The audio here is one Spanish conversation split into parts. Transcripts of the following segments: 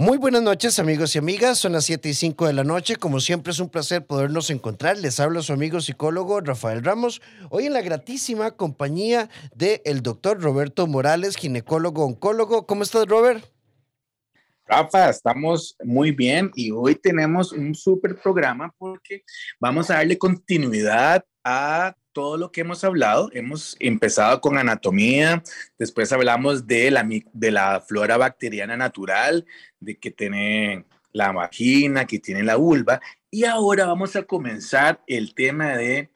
Muy buenas noches amigos y amigas, son las 7 y 5 de la noche, como siempre es un placer podernos encontrar, les habla su amigo psicólogo Rafael Ramos, hoy en la gratísima compañía del el doctor Roberto Morales, ginecólogo oncólogo. ¿Cómo estás Robert? Rafa, estamos muy bien y hoy tenemos un súper programa porque vamos a darle continuidad todo lo que hemos hablado. Hemos empezado con anatomía, después hablamos de la, de la flora bacteriana natural, de que tiene la vagina, que tiene la vulva, y ahora vamos a comenzar el tema de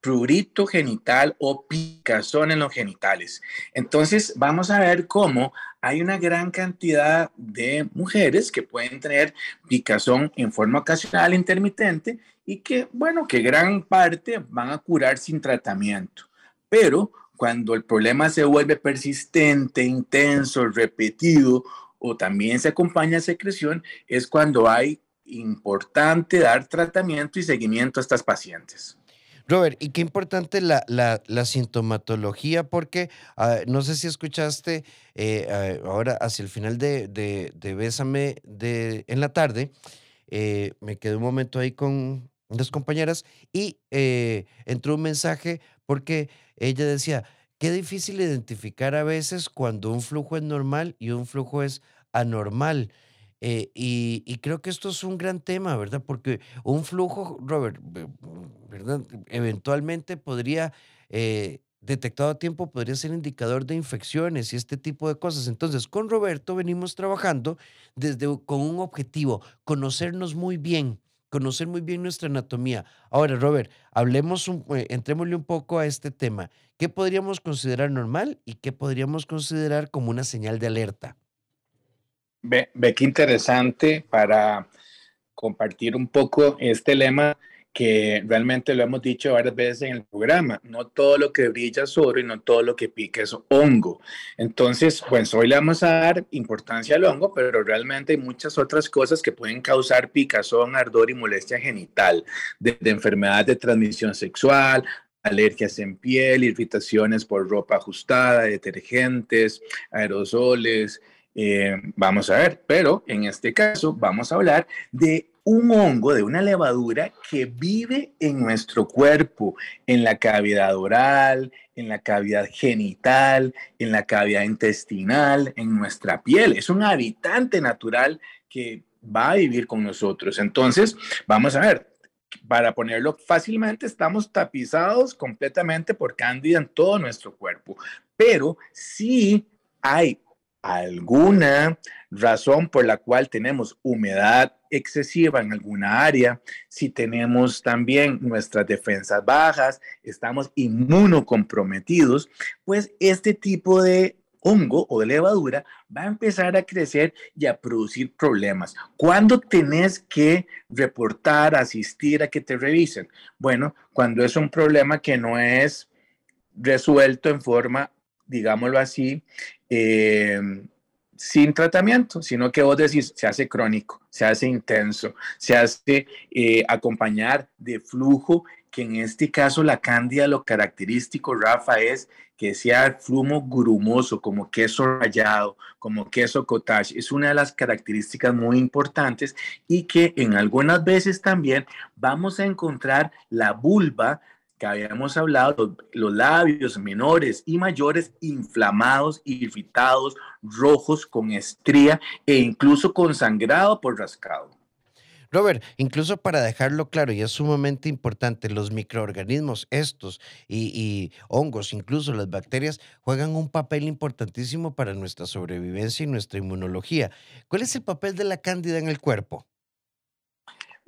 prurito genital o picazón en los genitales. Entonces, vamos a ver cómo hay una gran cantidad de mujeres que pueden tener picazón en forma ocasional intermitente y que, bueno, que gran parte van a curar sin tratamiento. Pero cuando el problema se vuelve persistente, intenso, repetido o también se acompaña a secreción, es cuando hay importante dar tratamiento y seguimiento a estas pacientes. Robert, y qué importante la, la, sintomatología, porque ah, no sé si escuchaste eh, ah, ahora hacia el final de, de, Bésame de, en la tarde, eh, me quedé un momento ahí con las compañeras y eh, entró un mensaje porque ella decía, qué difícil identificar a veces cuando un flujo es normal y un flujo es anormal. Eh, y, creo que esto es un gran tema, ¿verdad? Porque un flujo, Robert, ¿verdad? Eventualmente podría, eh, detectado a tiempo, podría ser indicador de infecciones y este tipo de cosas. Entonces, con Roberto venimos trabajando desde con un objetivo, conocernos muy bien, conocer muy bien nuestra anatomía. Ahora, Robert, hablemos, un, eh, entrémosle un poco a este tema. ¿Qué podríamos considerar normal y qué podríamos considerar como una señal de alerta? Ve, qué interesante para compartir un poco este lema que realmente lo hemos dicho varias veces en el programa, no todo lo que brilla es oro y no todo lo que pica es hongo. Entonces, pues hoy le vamos a dar importancia al hongo, pero realmente hay muchas otras cosas que pueden causar picazón, ardor y molestia genital, desde enfermedades de transmisión sexual, alergias en piel, irritaciones por ropa ajustada, detergentes, aerosoles, eh, vamos a ver, pero en este caso vamos a hablar de un hongo, de una levadura que vive en nuestro cuerpo, en la cavidad oral, en la cavidad genital, en la cavidad intestinal, en nuestra piel. Es un habitante natural que va a vivir con nosotros. Entonces, vamos a ver, para ponerlo fácilmente, estamos tapizados completamente por cándida en todo nuestro cuerpo, pero sí hay alguna razón por la cual tenemos humedad excesiva en alguna área, si tenemos también nuestras defensas bajas, estamos inmunocomprometidos, pues este tipo de hongo o de levadura va a empezar a crecer y a producir problemas. ¿Cuándo tenés que reportar, asistir a que te revisen? Bueno, cuando es un problema que no es resuelto en forma, digámoslo así, eh, sin tratamiento, sino que vos decís, se hace crónico, se hace intenso, se hace eh, acompañar de flujo, que en este caso la cándida lo característico, Rafa, es que sea flumo grumoso, como queso rallado, como queso cottage. Es una de las características muy importantes y que en algunas veces también vamos a encontrar la vulva que habíamos hablado, los labios menores y mayores inflamados, irritados, rojos, con estría e incluso con sangrado por rascado. Robert, incluso para dejarlo claro, y es sumamente importante, los microorganismos, estos y, y, hongos, incluso las bacterias, juegan un papel importantísimo para nuestra sobrevivencia y nuestra inmunología. ¿Cuál es el papel de la cándida en el cuerpo?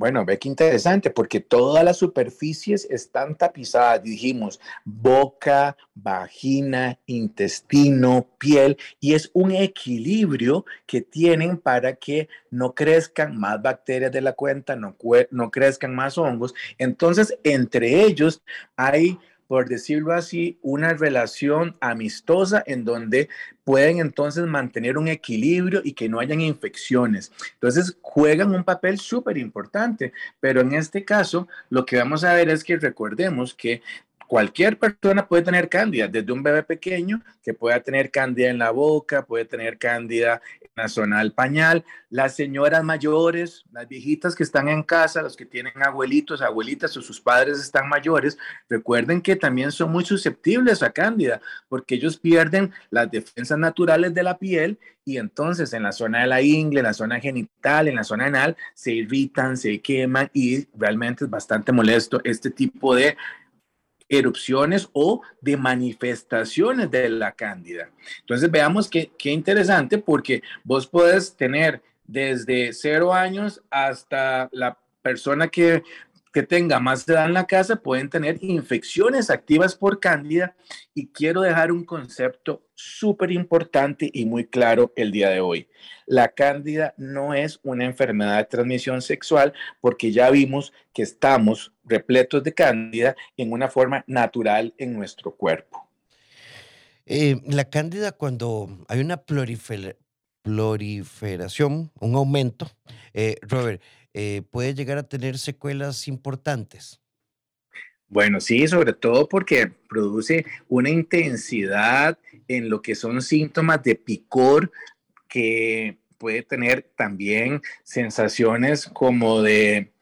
Bueno, ve qué interesante, porque todas las superficies están tapizadas, dijimos, boca, vagina, intestino, piel, y es un equilibrio que tienen para que no crezcan más bacterias de la cuenta, no, no crezcan más hongos. Entonces, entre ellos hay por decirlo así, una relación amistosa en donde pueden entonces mantener un equilibrio y que no hayan infecciones. Entonces juegan un papel súper importante, pero en este caso lo que vamos a ver es que recordemos que cualquier persona puede tener cándida, desde un bebé pequeño que pueda tener cándida en la boca, puede tener cándida en la zona del pañal, las señoras mayores, las viejitas que están en casa, los que tienen abuelitos, abuelitas o sus padres están mayores, recuerden que también son muy susceptibles a cándida porque ellos pierden las defensas naturales de la piel y entonces en la zona de la ingle, en la zona genital, en la zona anal, se irritan, se queman y realmente es bastante molesto este tipo de erupciones o de manifestaciones de la cándida. Entonces veamos qué, qué interesante porque vos puedes tener desde cero años hasta la persona que que tenga más edad en la casa pueden tener infecciones activas por cándida y quiero dejar un concepto súper importante y muy claro el día de hoy. La cándida no es una enfermedad de transmisión sexual porque ya vimos que estamos repletos de cándida en una forma natural en nuestro cuerpo. Eh, la cándida cuando hay una proliferación, un aumento, eh, Robert, eh, puede llegar a tener secuelas importantes. Bueno, sí, sobre todo porque produce una intensidad en lo que son síntomas de picor que puede tener también sensaciones como de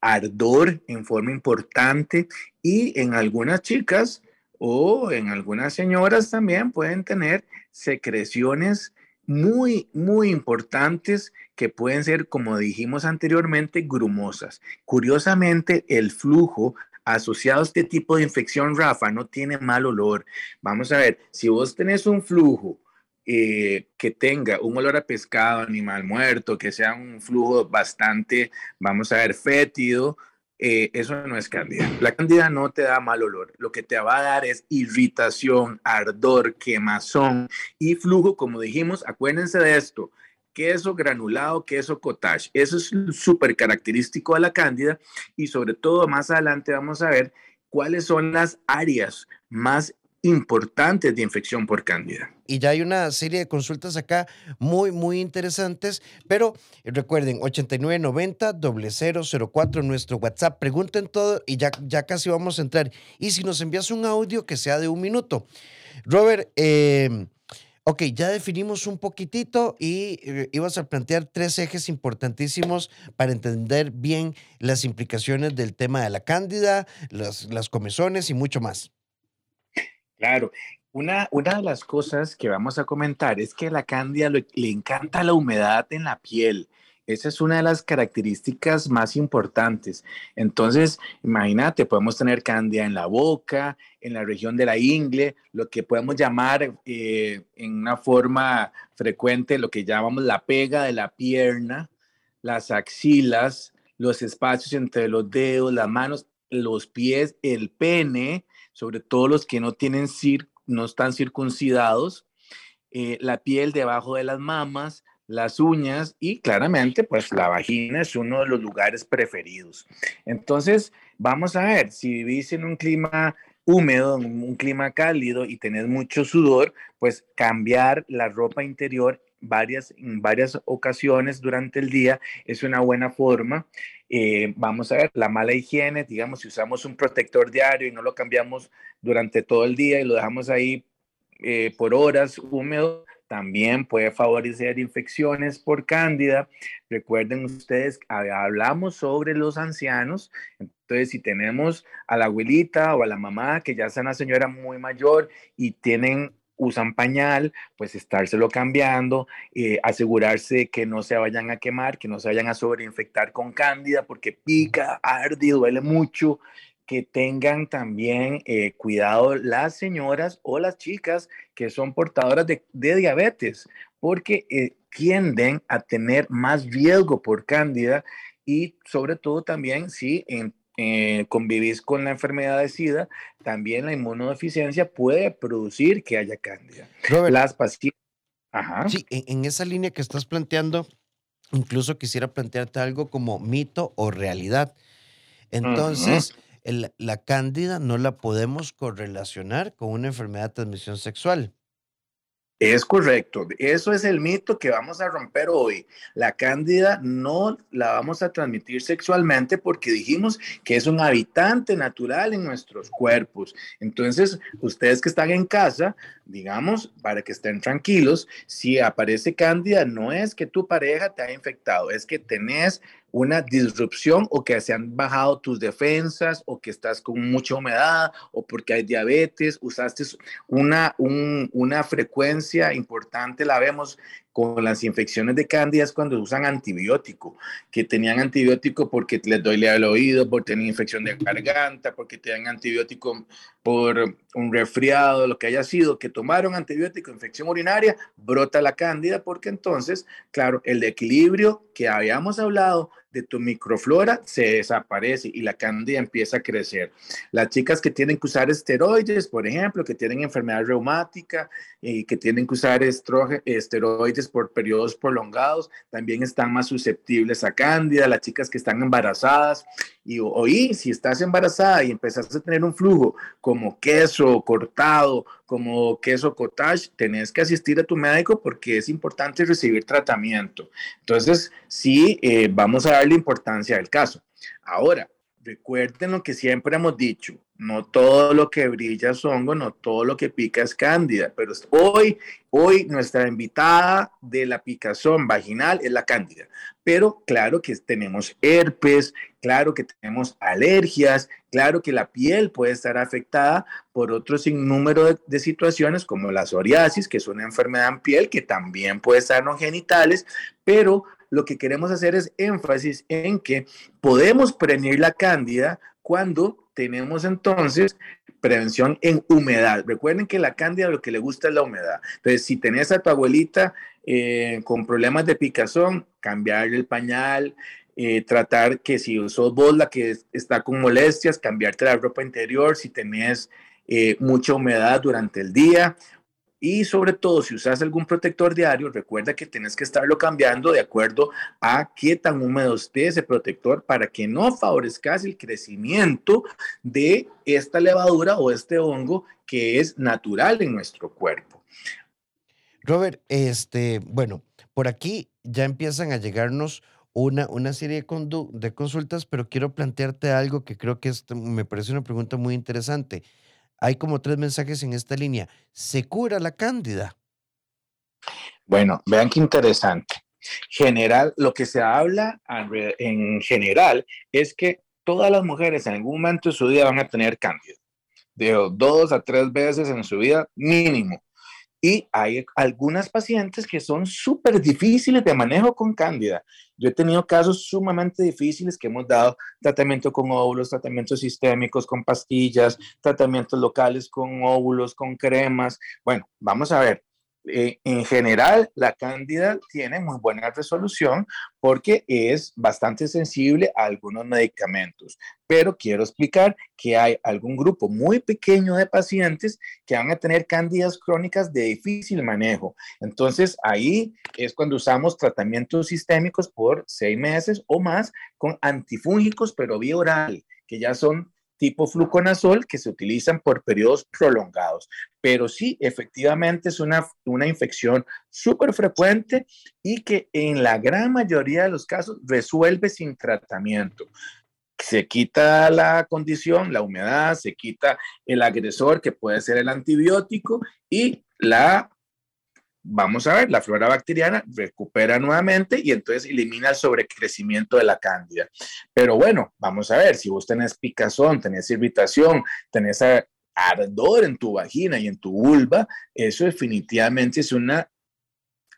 ardor en forma importante y en algunas chicas o en algunas señoras también pueden tener secreciones muy, muy importantes que pueden ser, como dijimos anteriormente, grumosas. Curiosamente, el flujo asociado a este tipo de infección, Rafa, no tiene mal olor. Vamos a ver, si vos tenés un flujo eh, que tenga un olor a pescado, animal muerto, que sea un flujo bastante, vamos a ver, fétido, eh, eso no es cándida. La cándida no te da mal olor. Lo que te va a dar es irritación, ardor, quemazón y flujo, como dijimos. Acuérdense de esto. Queso granulado, queso cottage. Eso es súper característico de la cándida y sobre todo más adelante vamos a ver cuáles son las áreas más importantes de infección por cándida. Y ya hay una serie de consultas acá muy, muy interesantes, pero recuerden, 8990-004, nuestro WhatsApp, pregunten todo y ya, ya casi vamos a entrar. Y si nos envías un audio que sea de un minuto. Robert, eh, ok, ya definimos un poquitito y eh, ibas a plantear tres ejes importantísimos para entender bien las implicaciones del tema de la cándida, las, las comezones y mucho más. Claro, una, una de las cosas que vamos a comentar es que la cándida le, encanta la humedad en la piel. Esa es una de las características más importantes. Entonces, imagínate, podemos tener cándida en la boca, en la región de la ingle, lo que podemos llamar eh, en una forma frecuente lo que llamamos la pega de la pierna, las axilas, los espacios entre los dedos, las manos, los pies, el pene, sobre todo los que no tienen no están circuncidados, eh, la piel debajo de las mamas, las uñas y claramente pues la vagina es uno de los lugares preferidos. Entonces, vamos a ver, si vivís en un clima húmedo, en un clima cálido y tenés mucho sudor, pues cambiar la ropa interior varias, en varias ocasiones durante el día es una buena forma. Eh, vamos a ver, la mala higiene, digamos, si usamos un protector diario y no lo cambiamos durante todo el día y lo dejamos ahí eh, por horas húmedo, también puede favorecer infecciones por cándida. Recuerden ustedes, hablamos sobre los ancianos, entonces si tenemos a la abuelita o a la mamá que ya es una señora muy mayor y tienen usan pañal, pues estárselo cambiando, eh, asegurarse que no se vayan a quemar, que no se vayan a sobreinfectar con cándida, porque pica, arde, duele mucho. Que tengan también eh, cuidado las señoras o las chicas que son portadoras de, diabetes, porque eh, tienden a tener más riesgo por cándida y sobre todo también si en eh, convivís con la enfermedad de SIDA, también la inmunodeficiencia puede producir que haya cándida. Las pacientes. Sí, en, esa línea que estás planteando, incluso quisiera plantearte algo como mito o realidad. Entonces, la cándida no la podemos correlacionar con una enfermedad de transmisión sexual. Es correcto. Eso es el mito que vamos a romper hoy. La cándida no la vamos a transmitir sexualmente porque dijimos que es un habitante natural en nuestros cuerpos. Entonces, ustedes que están en casa, digamos, para que estén tranquilos, si aparece cándida, no es que tu pareja te ha infectado, es que tenés una disrupción o que se han bajado tus defensas o que estás con mucha humedad o porque hay diabetes, usaste una, una frecuencia importante, la vemos con las infecciones de cándidas cuando usan antibiótico, que tenían antibiótico porque les duele el oído, porque tienen infección de garganta, porque tienen antibiótico por un resfriado, lo que haya sido, que tomaron antibiótico, infección urinaria, brota la cándida, porque entonces, claro, el equilibrio que habíamos hablado de tu microflora se desaparece y la cándida empieza a crecer. Las chicas que tienen que usar esteroides, por ejemplo, que tienen enfermedad reumática y que tienen que usar esteroides por periodos prolongados, también están más susceptibles a cándida. Las chicas que están embarazadas y oí, si estás embarazada y empezaste a tener un flujo como queso cortado, como queso cottage, tenés que asistir a tu médico porque es importante recibir tratamiento. Entonces, sí, eh, vamos a darle importancia al caso. Ahora, recuerden lo que siempre hemos dicho, no todo lo que brilla es hongo, no todo lo que pica es cándida, pero hoy, hoy nuestra invitada de la picazón vaginal es la cándida, pero claro que tenemos herpes, claro que tenemos alergias, claro que la piel puede estar afectada por otro sinnúmero de, situaciones como la psoriasis, que es una enfermedad en piel que también puede estar no genitales, pero lo que queremos hacer es énfasis en que podemos prevenir la cándida cuando tenemos entonces prevención en humedad. Recuerden que la cándida lo que le gusta es la humedad. Entonces, si tenés a tu abuelita eh, con problemas de picazón, cambiarle el pañal, eh, tratar que si usó vos la que está con molestias, cambiarte la ropa interior, si tenés eh, mucha humedad durante el día, y sobre todo, si usas algún protector diario, recuerda que tienes que estarlo cambiando de acuerdo a qué tan húmedo esté ese protector para que no favorezcas el crecimiento de esta levadura o este hongo que es natural en nuestro cuerpo. Robert, este, bueno, por aquí ya empiezan a llegarnos una, una serie de, de consultas, pero quiero plantearte algo que creo que me parece una pregunta muy interesante hay como tres mensajes en esta línea. ¿Se cura la cándida? Bueno, vean qué interesante. General, lo que se habla en general es que todas las mujeres en algún momento de su vida van a tener cándida, de dos a tres veces en su vida mínimo. Y hay algunas pacientes que son súper difíciles de manejo con cándida. Yo he tenido casos sumamente difíciles que hemos dado tratamiento con óvulos, tratamientos sistémicos con pastillas, tratamientos locales con óvulos, con cremas. Bueno, vamos a ver. Eh, en general, la cándida tiene muy buena resolución porque es bastante sensible a algunos medicamentos. Pero quiero explicar que hay algún grupo muy pequeño de pacientes que van a tener cándidas crónicas de difícil manejo. Entonces, ahí es cuando usamos tratamientos sistémicos por seis meses o más con antifúngicos, pero vía que ya son tipo fluconazol que se utilizan por periodos prolongados. Pero sí, efectivamente es una, una infección súper frecuente y que en la gran mayoría de los casos resuelve sin tratamiento se quita la condición, la humedad, se quita el agresor que puede ser el antibiótico y la vamos a ver, la flora bacteriana recupera nuevamente y entonces elimina el sobrecrecimiento de la cándida. Pero bueno, vamos a ver, si vos tenés picazón, tenés irritación, tenés ardor en tu vagina y en tu vulva, eso definitivamente es una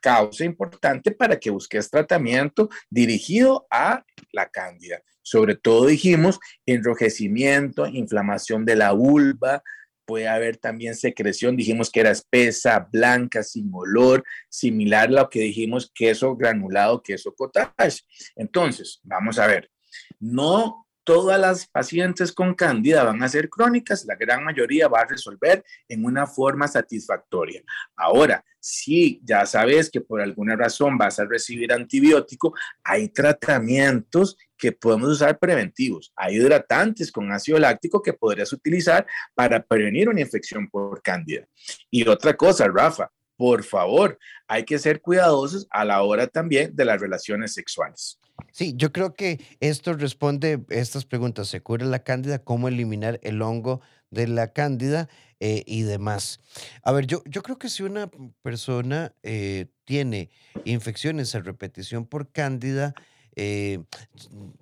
causa importante para que busques tratamiento dirigido a la cándida. Sobre todo dijimos enrojecimiento, inflamación de la vulva, puede haber también secreción, dijimos que era espesa, blanca, sin olor, similar a lo que dijimos queso granulado, queso cottage. Entonces, vamos a ver, no todas las pacientes con cándida van a ser crónicas, la gran mayoría va a resolver en una forma satisfactoria. Ahora, si ya sabes que por alguna razón vas a recibir antibiótico, hay tratamientos que podemos usar preventivos. Hay hidratantes con ácido láctico que podrías utilizar para prevenir una infección por cándida. Y otra cosa, Rafa, por favor, hay que ser cuidadosos a la hora también de las relaciones sexuales. Sí, yo creo que esto responde estas preguntas. ¿Se cura la cándida? ¿Cómo eliminar el hongo de la cándida? Eh, y demás. A ver, yo, yo creo que si una persona eh, tiene infecciones a repetición por cándida, eh,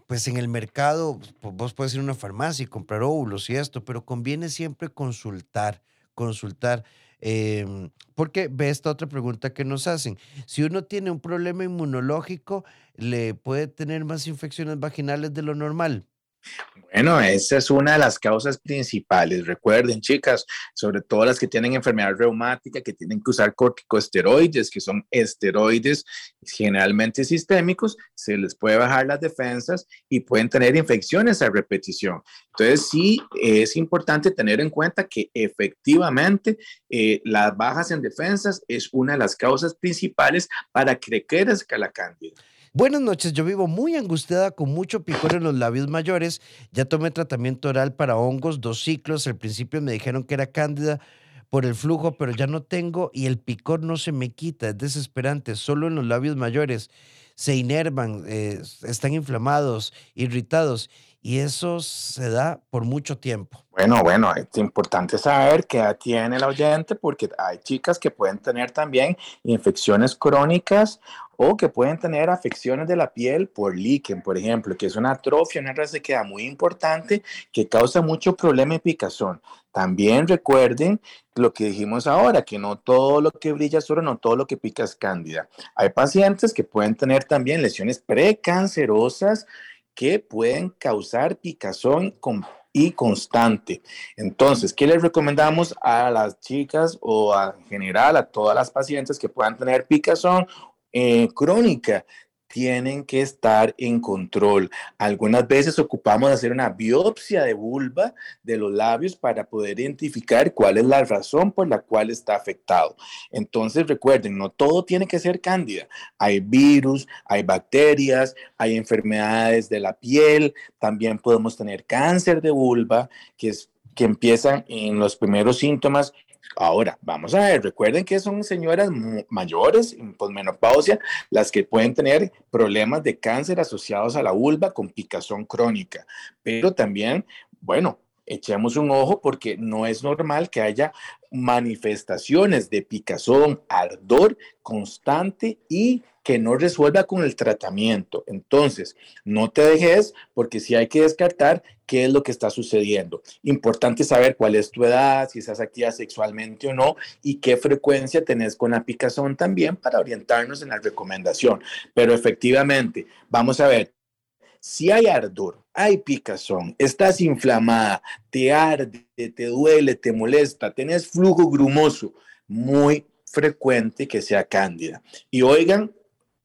pues en el mercado, pues, vos puedes ir a una farmacia y comprar óvulos y esto, pero conviene siempre consultar, consultar. Em, porque ve esta otra pregunta que nos hacen. Si uno tiene un problema inmunológico, ¿le puede tener más infecciones vaginales de lo normal? Bueno, esa es una de las causas principales. Recuerden, chicas, sobre todo las que tienen enfermedad reumática, que tienen que usar corticosteroides, que son esteroides generalmente sistémicos, se les puede bajar las defensas y pueden tener infecciones a repetición. Entonces, sí, es importante tener en cuenta que efectivamente eh, las bajas en defensas es una de las causas principales para que crezca la cándida. Buenas noches, yo vivo muy angustiada con mucho picor en los labios mayores. Ya tomé tratamiento oral para hongos, dos ciclos. Al principio me dijeron que era cándida por el flujo, pero ya no tengo y el picor no se me quita. Es desesperante, solo en los labios mayores. Se inervan, eh, están inflamados, irritados y eso se da por mucho tiempo. Bueno, bueno, es importante saber que tiene el oyente porque hay chicas que pueden tener también infecciones crónicas o que pueden tener afecciones de la piel por líquen, por ejemplo, que es una atrofia, una resequedad muy importante que causa mucho problema y picazón. También recuerden lo que dijimos ahora, que no todo lo que brilla es oro, no todo lo que pica es cándida. Hay pacientes que pueden tener también lesiones precancerosas que pueden causar picazón y constante. Entonces, ¿qué les recomendamos a las chicas o en general a todas las pacientes que puedan tener picazón eh, crónica tienen que estar en control. Algunas veces ocupamos hacer una biopsia de vulva de los labios para poder identificar cuál es la razón por la cual está afectado. Entonces recuerden, no todo tiene que ser cándida. Hay virus, hay bacterias, hay enfermedades de la piel, también podemos tener cáncer de vulva, que es que empiezan en los primeros síntomas Ahora, vamos a ver, recuerden que son señoras mayores, en posmenopausia, las que pueden tener problemas de cáncer asociados a la vulva con picazón crónica, pero también, bueno, echemos un ojo porque no es normal que haya manifestaciones de picazón, ardor constante y que no resuelva con el tratamiento. Entonces, no te dejes porque si hay que descartar qué es lo que está sucediendo. Importante saber cuál es tu edad, si estás activa sexualmente o no y qué frecuencia tenés con la picazón también para orientarnos en la recomendación. Pero efectivamente, vamos a ver, si hay ardor, hay picazón, estás inflamada, te arde, te duele, te molesta, tenés flujo grumoso, muy frecuente que sea cándida. Y oigan,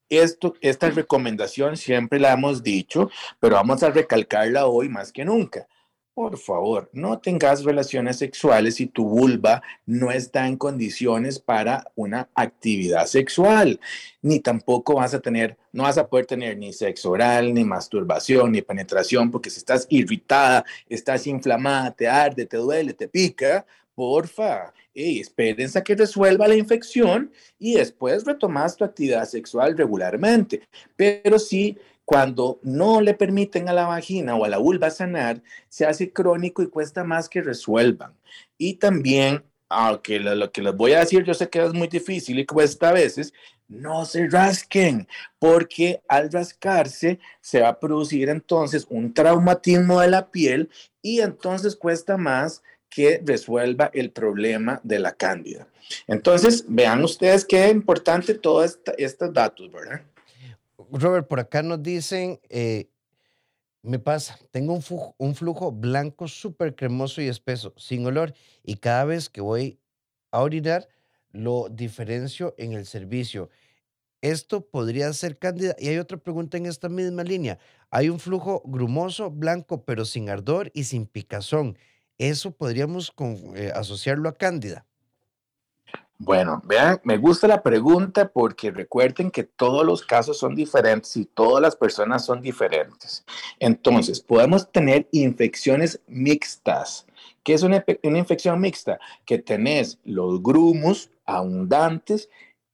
esto, esta recomendación siempre la hemos dicho, pero vamos a recalcarla hoy más que nunca. Por favor, no tengas relaciones sexuales si tu vulva no está en condiciones para una actividad sexual, ni tampoco vas a tener, no vas a poder tener ni sexo oral, ni masturbación, ni penetración, porque si estás irritada, estás inflamada, te arde, te duele, te pica, porfa, hey, espérense a que resuelva la infección y después retomas tu actividad sexual regularmente. Pero sí cuando no le permiten a la vagina o a la vulva sanar, se hace crónico y cuesta más que resuelvan. Y también, aunque lo, que les voy a decir, yo sé que es muy difícil y cuesta a veces, no se rasquen, porque al rascarse se va a producir entonces un traumatismo de la piel y entonces cuesta más que resuelva el problema de la cándida. Entonces, vean ustedes qué importante todos estos datos, ¿verdad? Robert, por acá nos dicen, eh, me pasa, tengo un, flujo, blanco súper cremoso y espeso, sin olor, y cada vez que voy a orinar, lo diferencio en el servicio. Esto podría ser cándida. Y hay otra pregunta en esta misma línea. Hay un flujo grumoso, blanco, pero sin ardor y sin picazón. ¿Eso podríamos eh, asociarlo a cándida? Bueno, vean, me gusta la pregunta porque recuerden que todos los casos son diferentes y todas las personas son diferentes. Entonces, podemos tener infecciones mixtas. ¿Qué es una, infección mixta? Que tenés los grumos abundantes,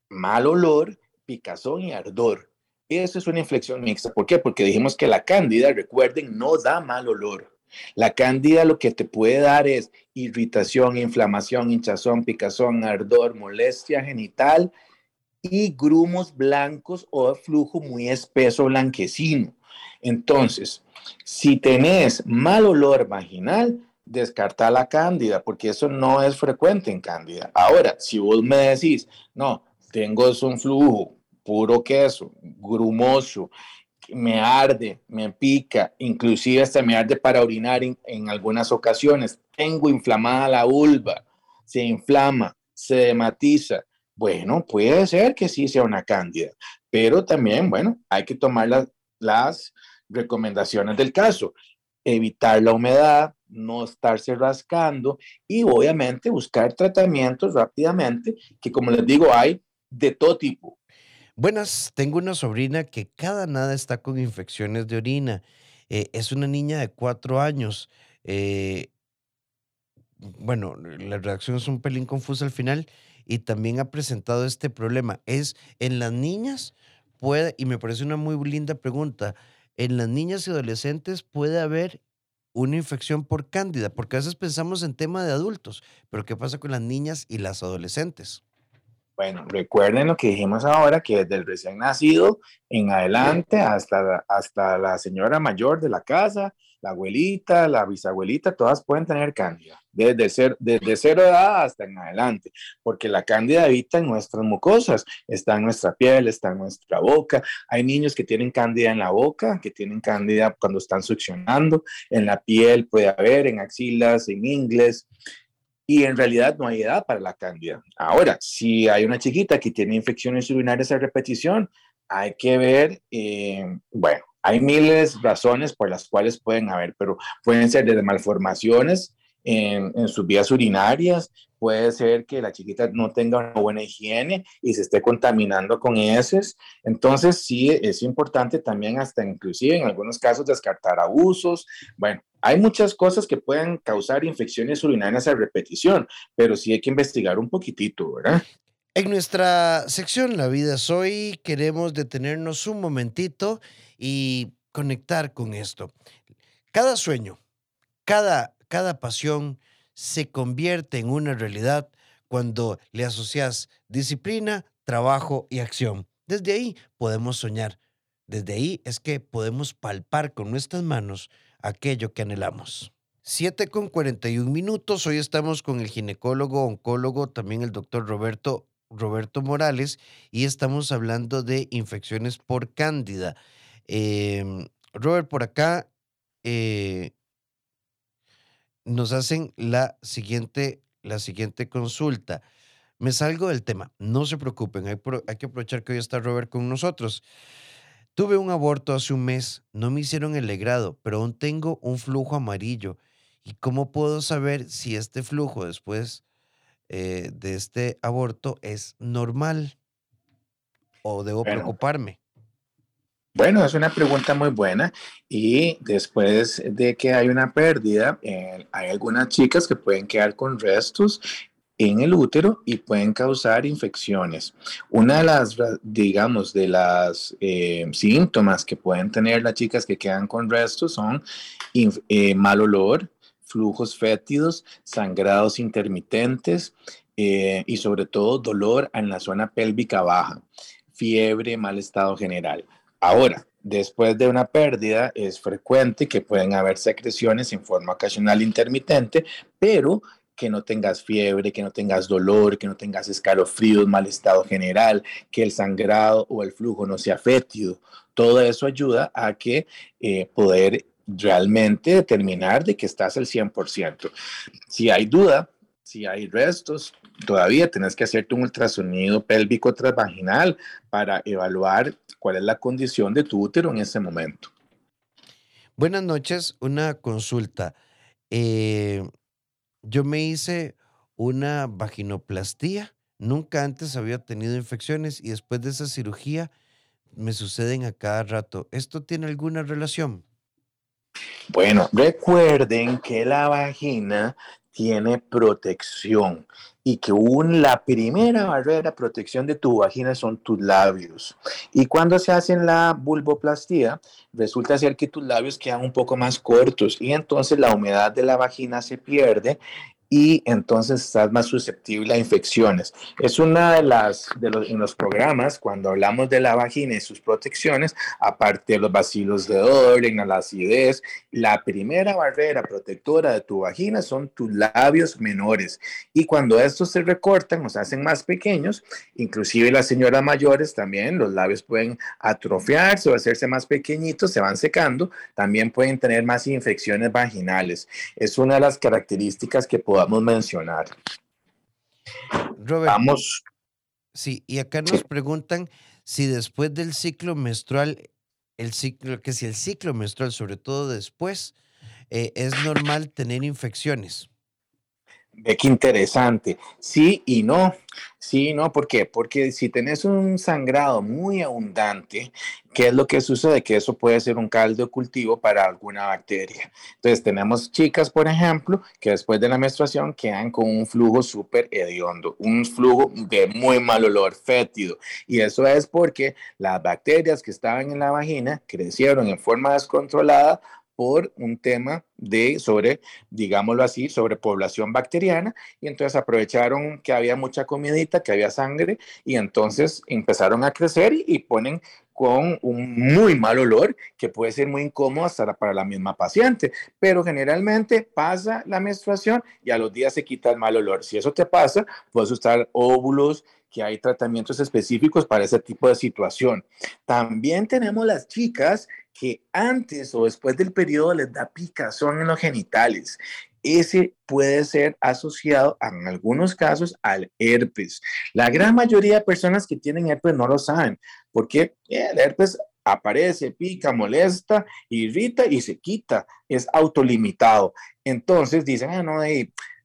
mal olor, picazón y ardor. Eso es una inflexión mixta. ¿Por qué? Porque dijimos que la cándida, recuerden, no da mal olor. La cándida lo que te puede dar es irritación, inflamación, hinchazón, picazón, ardor, molestia genital y grumos blancos o flujo muy espeso blanquecino. Entonces, si tenés mal olor vaginal, descarta la cándida, porque eso no es frecuente en cándida. Ahora, si vos me decís, no, tengo un flujo, puro queso, grumoso, me arde, me pica, inclusive hasta me arde para orinar en, algunas ocasiones. Tengo inflamada la vulva, se inflama, se dematiza. Bueno, puede ser que sí sea una cándida, pero también, bueno, hay que tomar las recomendaciones del caso. Evitar la humedad, no estarse rascando y obviamente buscar tratamientos rápidamente, que como les digo, hay de todo tipo Buenas, tengo una sobrina que cada nada está con infecciones de orina. Eh, es una niña de cuatro años. Eh, bueno, la reacción es un pelín confusa al final y también ha presentado este problema. Es en las niñas puede, y me parece una muy linda pregunta, en las niñas y adolescentes puede haber una infección por cándida, porque a veces pensamos en tema de adultos, pero ¿qué pasa con las niñas y las adolescentes? Bueno, recuerden lo que dijimos ahora, que desde el recién nacido en adelante hasta, hasta la señora mayor de la casa, la abuelita, la bisabuelita, todas pueden tener cándida, desde, ser, desde cero edad hasta en adelante, porque la cándida habita en nuestras mucosas, está en nuestra piel, está en nuestra boca. Hay niños que tienen cándida en la boca, que tienen cándida cuando están succionando, en la piel puede haber, en axilas, en ingles y en realidad no hay edad para la cándida. Ahora, si hay una chiquita que tiene infecciones urinarias a repetición, hay que ver, eh, bueno, hay miles de razones por las cuales pueden haber, pero pueden ser desde malformaciones en, en, sus vías urinarias, puede ser que la chiquita no tenga una buena higiene y se esté contaminando con heces. Entonces, sí, es importante también hasta inclusive en algunos casos descartar abusos. Bueno, hay muchas cosas que pueden causar infecciones urinarias a repetición, pero sí hay que investigar un poquitito, ¿verdad? En nuestra sección La vida es hoy queremos detenernos un momentito y conectar con esto. Cada sueño, cada, cada pasión, se convierte en una realidad cuando le asocias disciplina, trabajo y acción. Desde ahí podemos soñar. Desde ahí es que podemos palpar con nuestras manos aquello que anhelamos. 7 con 41 minutos. Hoy estamos con el ginecólogo, oncólogo, también el doctor Roberto, Roberto Morales, y estamos hablando de infecciones por cándida. Em, Robert, por acá eh, nos hacen la siguiente, la siguiente consulta. Me salgo del tema, no se preocupen, hay, hay, que aprovechar que hoy está Robert con nosotros. Tuve un aborto hace un mes, no me hicieron el legrado, pero aún tengo un flujo amarillo. ¿Y cómo puedo saber si este flujo después eh, de este aborto es normal o debo preocuparme? Bueno, es una pregunta muy buena y después de que hay una pérdida, eh, hay algunas chicas que pueden quedar con restos en el útero y pueden causar infecciones. Una de las, digamos, de las eh, síntomas que pueden tener las chicas que quedan con restos son eh, mal olor, flujos fétidos, sangrados intermitentes y sobre todo dolor en la zona pélvica baja, fiebre, mal estado general. Ahora, después de una pérdida es frecuente que pueden haber secreciones en forma ocasional intermitente, pero que no tengas fiebre, que no tengas dolor, que no tengas escalofríos, mal estado general, que el sangrado o el flujo no sea fétido. Todo eso ayuda a que eh, poder realmente determinar de que estás al 100%. Si hay duda, si hay restos, todavía tenés que hacerte un ultrasonido pélvico transvaginal para evaluar cuál es la condición de tu útero en ese momento. Buenas noches, una consulta. Eh, yo me hice una vaginoplastía, nunca antes había tenido infecciones y después de esa cirugía me suceden a cada rato. ¿Esto tiene alguna relación? Bueno, recuerden que la vagina tiene protección y que un, la primera barrera de protección de tu vagina son tus labios. Y cuando se hace la vulvoplastía, resulta ser que tus labios quedan un poco más cortos y entonces la humedad de la vagina se pierde y entonces estás más susceptible a infecciones. Es una de las, de los, en los programas, cuando hablamos de la vagina y sus protecciones, aparte de los vacilos de Doren, la acidez, la primera barrera protectora de tu vagina son tus labios menores. Y cuando estos se recortan se hacen más pequeños, inclusive las señoras mayores también, los labios pueden atrofiarse o hacerse más pequeñitos, se van secando, también pueden tener más infecciones vaginales. Es una de las características que podemos podamos mencionar. Robert, Vamos. Sí, y acá nos preguntan si después del ciclo menstrual, el ciclo, que si el ciclo menstrual, sobre todo después, eh, es normal tener infecciones. Ve qué interesante. Sí y no. Sí, no, ¿por qué? Porque si tenés un sangrado muy abundante, ¿qué es lo que sucede? Que eso puede ser un caldo de cultivo para alguna bacteria. Entonces, tenemos chicas, por ejemplo, que después de la menstruación quedan con un flujo súper hediondo, un flujo de muy mal olor, fétido. Y eso es porque las bacterias que estaban en la vagina crecieron en forma descontrolada por un tema de sobre, digámoslo así, sobre población bacteriana y entonces aprovecharon que había mucha comidita, que había sangre y entonces empezaron a crecer y, ponen con un muy mal olor que puede ser muy incómodo hasta para la misma paciente, pero generalmente pasa la menstruación y a los días se quita el mal olor. Si eso te pasa, puedes usar óvulos, que hay tratamientos específicos para ese tipo de situación. También tenemos las chicas que antes o después del periodo les da picazón en los genitales. Ese puede ser asociado en algunos casos al herpes. La gran mayoría de personas que tienen herpes no lo saben, porque el herpes aparece, pica, molesta, irrita y se quita. Es autolimitado. Entonces dicen, ah, no,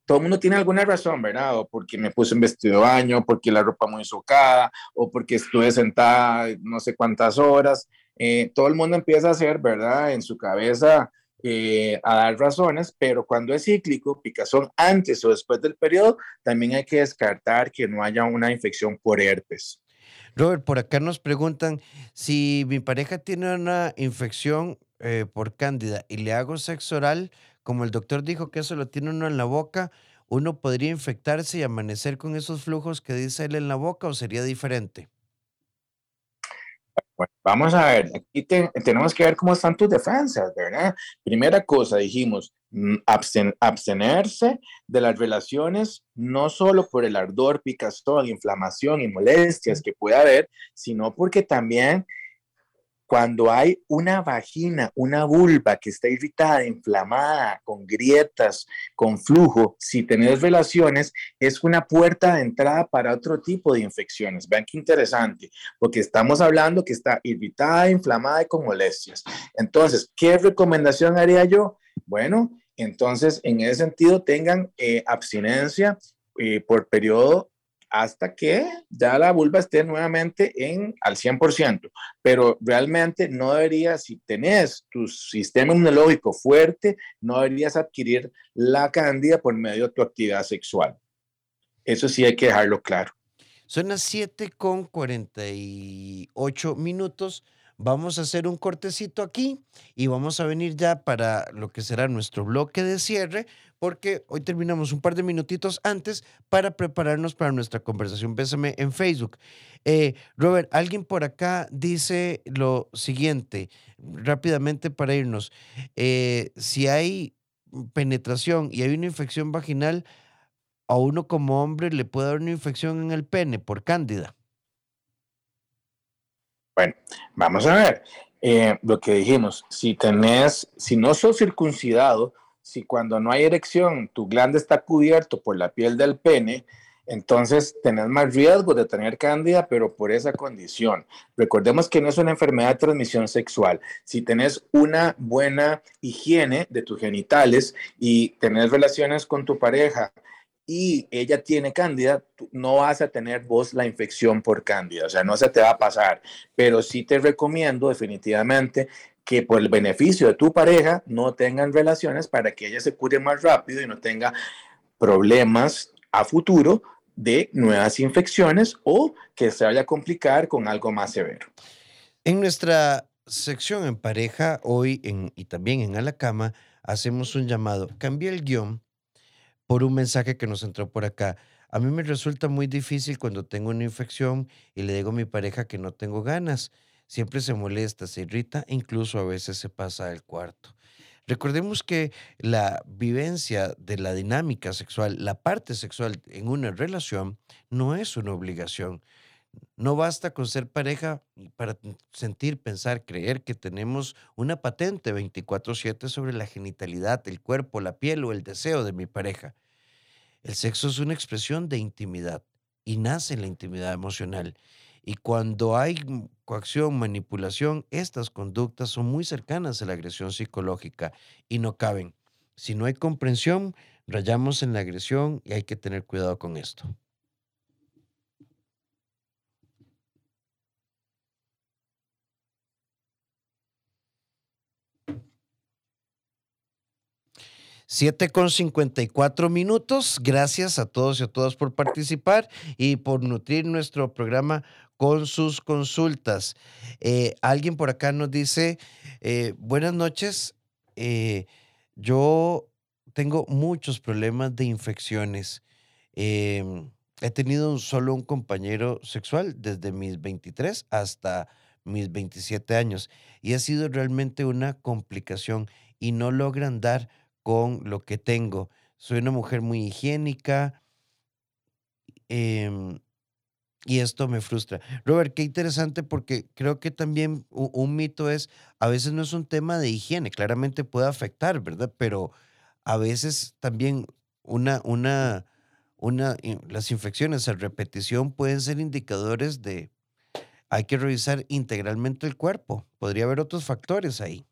todo el mundo tiene alguna razón, ¿verdad? O porque me puse un vestido de baño, porque la ropa muy socada, o porque estuve sentada no sé cuántas horas. Eh, todo el mundo empieza a hacer, ¿verdad? En su cabeza eh, a dar razones, pero cuando es cíclico, picazón antes o después del periodo, también hay que descartar que no haya una infección por herpes. Robert, por acá nos preguntan si mi pareja tiene una infección eh, por cándida y le hago sexo oral, como el doctor dijo que eso lo tiene uno en la boca, ¿uno podría infectarse y amanecer con esos flujos que dice él en la boca o sería diferente? Bueno, vamos a ver, aquí tenemos que ver cómo están tus defensas, ¿verdad? Primera cosa, dijimos, mm, abstenerse de las relaciones no solo por el ardor, picazón, inflamación y molestias que puede haber, sino porque también cuando hay una vagina, una vulva que está irritada, inflamada, con grietas, con flujo, si tenés relaciones, es una puerta de entrada para otro tipo de infecciones. Vean qué interesante, porque estamos hablando que está irritada, inflamada y con molestias. Entonces, ¿qué recomendación haría yo? Bueno, entonces, en ese sentido, tengan eh, abstinencia eh, por periodo hasta que ya la vulva esté nuevamente en al 100%. Pero realmente no deberías, si tenés tu sistema inmunológico fuerte, no deberías adquirir la cándida por medio de tu actividad sexual. Eso sí hay que dejarlo claro. Son las 7 con 48 minutos. Vamos a hacer un cortecito aquí y vamos a venir ya para lo que será nuestro bloque de cierre, porque hoy terminamos un par de minutitos antes para prepararnos para nuestra conversación Bésame en Facebook. Eh, Robert, alguien por acá dice lo siguiente, rápidamente para irnos. Eh, si hay penetración y hay una infección vaginal, a uno como hombre le puede dar una infección en el pene por cándida. Bueno, vamos a ver. Eh, lo que dijimos, si tenés, si no sos circuncidado, si cuando no hay erección tu glande está cubierto por la piel del pene, entonces tenés más riesgo de tener cándida, pero por esa condición. Recordemos que no es una enfermedad de transmisión sexual. Si tenés una buena higiene de tus genitales y tenés relaciones con tu pareja y ella tiene cándida, no vas a tener vos la infección por cándida, o sea, no se te va a pasar, pero sí te recomiendo definitivamente que por el beneficio de tu pareja no tengan relaciones para que ella se cure más rápido y no tenga problemas a futuro de nuevas infecciones o que se vaya a complicar con algo más severo. En nuestra sección en pareja, hoy y también en A la Cama, hacemos un llamado. Cambié el guion por un mensaje que nos entró por acá. A mí me resulta muy difícil cuando tengo una infección y le digo a mi pareja que no tengo ganas. Siempre se molesta, se irrita incluso a veces se pasa al cuarto. Recordemos que la vivencia de la dinámica sexual, la parte sexual en una relación, no es una obligación. No basta con ser pareja para sentir, pensar, creer que tenemos una patente 24/7 sobre la genitalidad, el cuerpo, la piel o el deseo de mi pareja. El sexo es una expresión de intimidad y nace en la intimidad emocional. Y cuando hay coacción, manipulación, estas conductas son muy cercanas a la agresión psicológica y no caben. Si no hay comprensión, rayamos en la agresión y hay que tener cuidado con esto. 7 con 54 minutos. Gracias a todos y a todas por participar y por nutrir nuestro programa con sus consultas. Eh, alguien por acá nos dice, eh, buenas noches, eh, yo tengo muchos problemas de infecciones. Em, he tenido solo un compañero sexual desde mis 23 hasta mis 27 años y ha sido realmente una complicación y no logran dar con lo que tengo. Soy una mujer muy higiénica em, y esto me frustra. Robert, qué interesante porque creo que también un, mito es, a veces no es un tema de higiene, claramente puede afectar, ¿verdad? Pero a veces también una, una, una, las infecciones a repetición pueden ser indicadores de, hay que revisar integralmente el cuerpo. Podría haber otros factores ahí.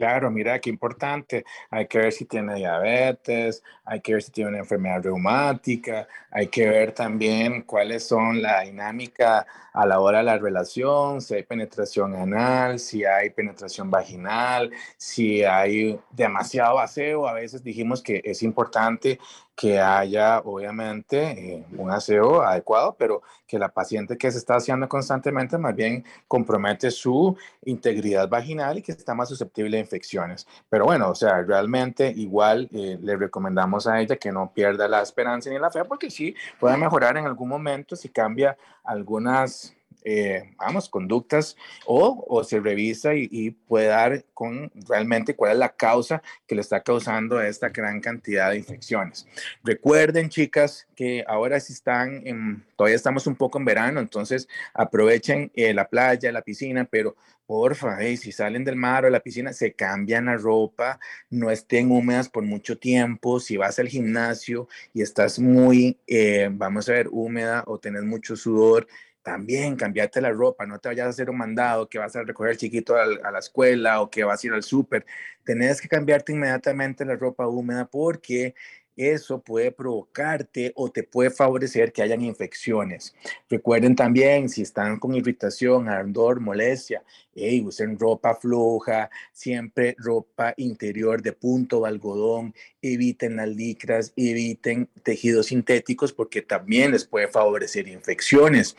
Claro, mira, qué importante. Hay que ver si tiene diabetes, hay que ver si tiene una enfermedad reumática, hay que ver también cuáles son la dinámica a la hora de la relación, si hay penetración anal, si hay penetración vaginal, si hay demasiado aseo. A veces dijimos que es importante que haya obviamente eh, un aseo adecuado, pero que la paciente que se está haciendo constantemente más bien compromete su integridad vaginal y que está más susceptible a infecciones. Pero bueno, o sea, realmente igual eh, le recomendamos a ella que no pierda la esperanza ni la fe, porque sí puede mejorar en algún momento si cambia algunas eh, vamos, conductas o, o se revisa y, puede dar con realmente cuál es la causa que le está causando esta gran cantidad de infecciones. Recuerden, chicas, que ahora sí están, en, todavía estamos un poco en verano, entonces aprovechen eh, la playa, la piscina, pero porfa, si salen del mar o de la piscina, se cambian la ropa, no estén húmedas por mucho tiempo. Si vas al gimnasio y estás muy, eh, vamos a ver, húmeda o tenés mucho sudor, también cambiarte la ropa, no te vayas a hacer un mandado que vas a recoger chiquito a la escuela o que vas a ir al súper. Tenés que cambiarte inmediatamente la ropa húmeda porque eso puede provocarte o te puede favorecer que hayan infecciones. Recuerden también si están con irritación, ardor, molestia, hey, usen ropa floja, siempre ropa interior de punto o algodón, eviten las licras, eviten tejidos sintéticos porque también les puede favorecer infecciones.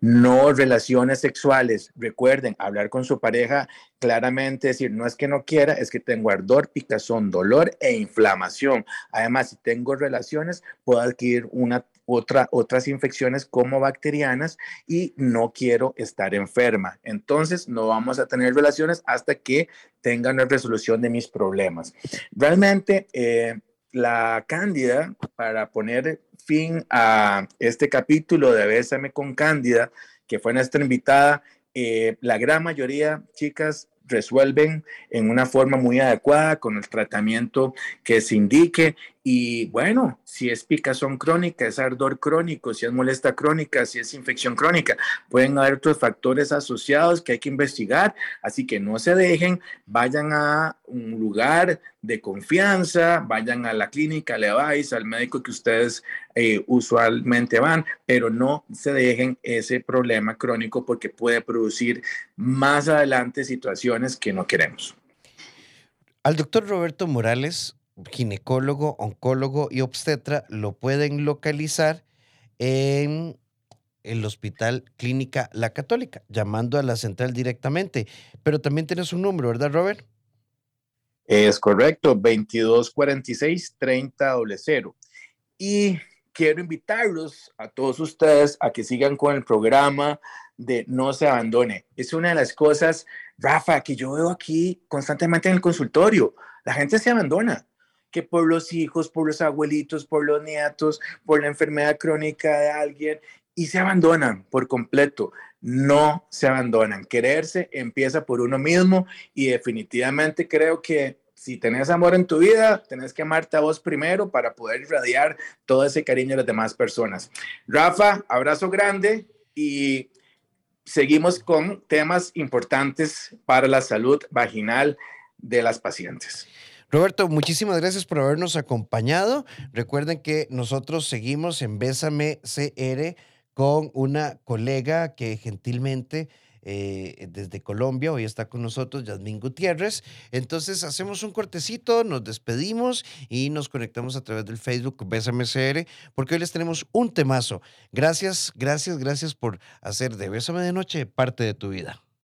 No relaciones sexuales. Recuerden, hablar con su pareja claramente, decir, no es que no quiera, es que tengo ardor, picazón, dolor e inflamación. Además, tengo relaciones, puedo adquirir una otra, otras infecciones como bacterianas y no quiero estar enferma. Entonces, no vamos a tener relaciones hasta que tenga una resolución de mis problemas. Realmente, eh, la cándida, para poner fin a este capítulo de Bésame con Cándida, que fue nuestra invitada, eh, la gran mayoría, chicas, resuelven en una forma muy adecuada con el tratamiento que se indique y bueno, si es picazón crónica, es ardor crónico, si es molesta crónica, si es infección crónica, pueden haber otros factores asociados que hay que investigar, así que no se dejen, vayan a un lugar de confianza, vayan a la clínica, le vais al médico que ustedes eh, usualmente van, pero no se dejen ese problema crónico porque puede producir más adelante situaciones que no queremos. Al doctor Roberto Morales ginecólogo, oncólogo y obstetra lo pueden localizar en el Hospital Clínica La Católica, llamando a la central directamente. Pero también tienes un número, ¿verdad, Robert? Es correcto, 2246-3000. Y quiero invitarlos a todos ustedes a que sigan con el programa de No se abandone. Es una de las cosas, Rafa, que yo veo aquí constantemente en el consultorio. La gente se abandona que por los hijos, por los abuelitos, por los nietos, por la enfermedad crónica de alguien, y se abandonan por completo. No se abandonan. Quererse empieza por uno mismo y definitivamente creo que si tenés amor en tu vida, tenés que amarte a vos primero para poder irradiar todo ese cariño a las demás personas. Rafa, abrazo grande y seguimos con temas importantes para la salud vaginal de las pacientes. Roberto, muchísimas gracias por habernos acompañado. Recuerden que nosotros seguimos en Bésame CR con una colega que gentilmente eh, desde Colombia, hoy está con nosotros Yasmín Gutiérrez. Entonces hacemos un cortecito, nos despedimos y nos conectamos a través del Facebook BSMCR porque hoy les tenemos un temazo. Gracias, gracias, gracias por hacer de Bésame de Noche parte de tu vida.